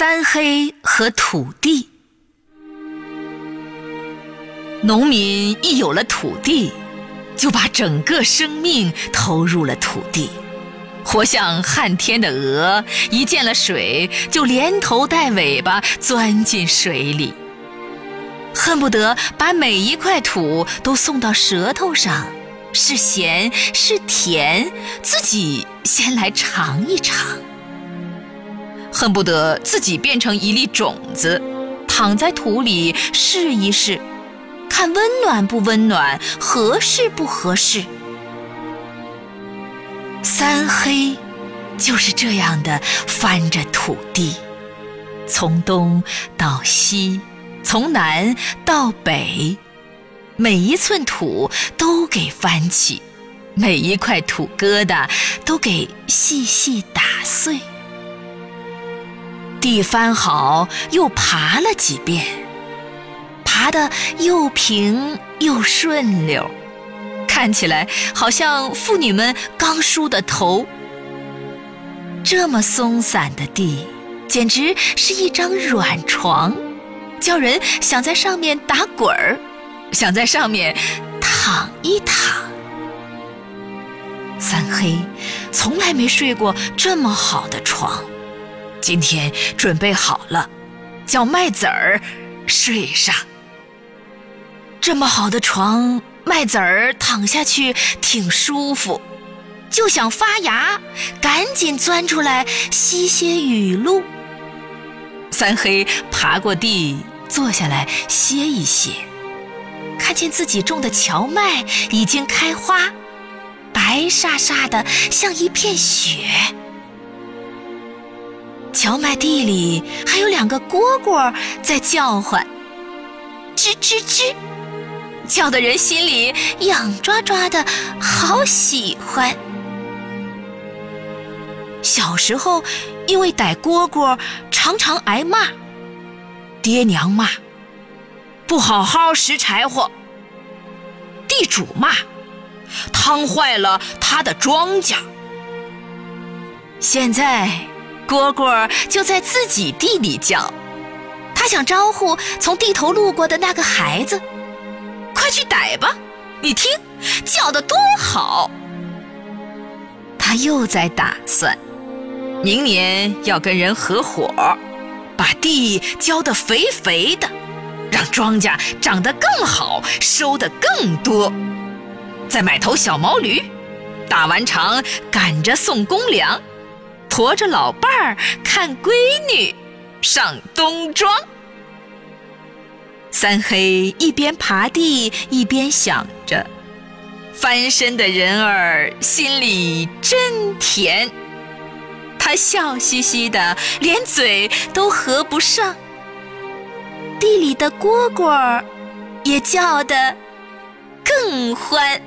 三黑和土地。农民一有了土地，就把整个生命投入了土地，活像旱天的鹅，一见了水就连头带尾巴钻进水里，恨不得把每一块土都送到舌头上，是咸是甜，自己先来尝一尝。恨不得自己变成一粒种子，躺在土里试一试，看温暖不温暖，合适不合适。三黑就是这样的翻着土地，从东到西，从南到北，每一寸土都给翻起，每一块土疙瘩都给细细打碎。地翻好，又爬了几遍，爬得又平又顺溜，看起来好像妇女们刚梳的头。这么松散的地，简直是一张软床，叫人想在上面打滚儿，想在上面躺一躺。三黑从来没睡过这么好的床。今天准备好了，叫麦子儿睡上。这么好的床，麦子儿躺下去挺舒服，就想发芽，赶紧钻出来吸些雨露。三黑爬过地，坐下来歇一歇，看见自己种的荞麦已经开花，白煞煞的，像一片雪。荞麦地里还有两个蝈蝈在叫唤，吱吱吱，叫的人心里痒抓抓的，好喜欢。小时候因为逮蝈蝈，常常挨骂，爹娘骂，不好好拾柴火；地主骂，汤坏了他的庄稼。现在。蝈蝈就在自己地里叫，他想招呼从地头路过的那个孩子，快去逮吧！你听，叫的多好。他又在打算，明年要跟人合伙，把地浇得肥肥的，让庄稼长得更好，收得更多，再买头小毛驴，打完场赶着送公粮。驮着老伴儿看闺女上冬庄，三黑一边爬地一边想着，翻身的人儿心里真甜。他笑嘻嘻的，连嘴都合不上。地里的蝈蝈也叫得更欢。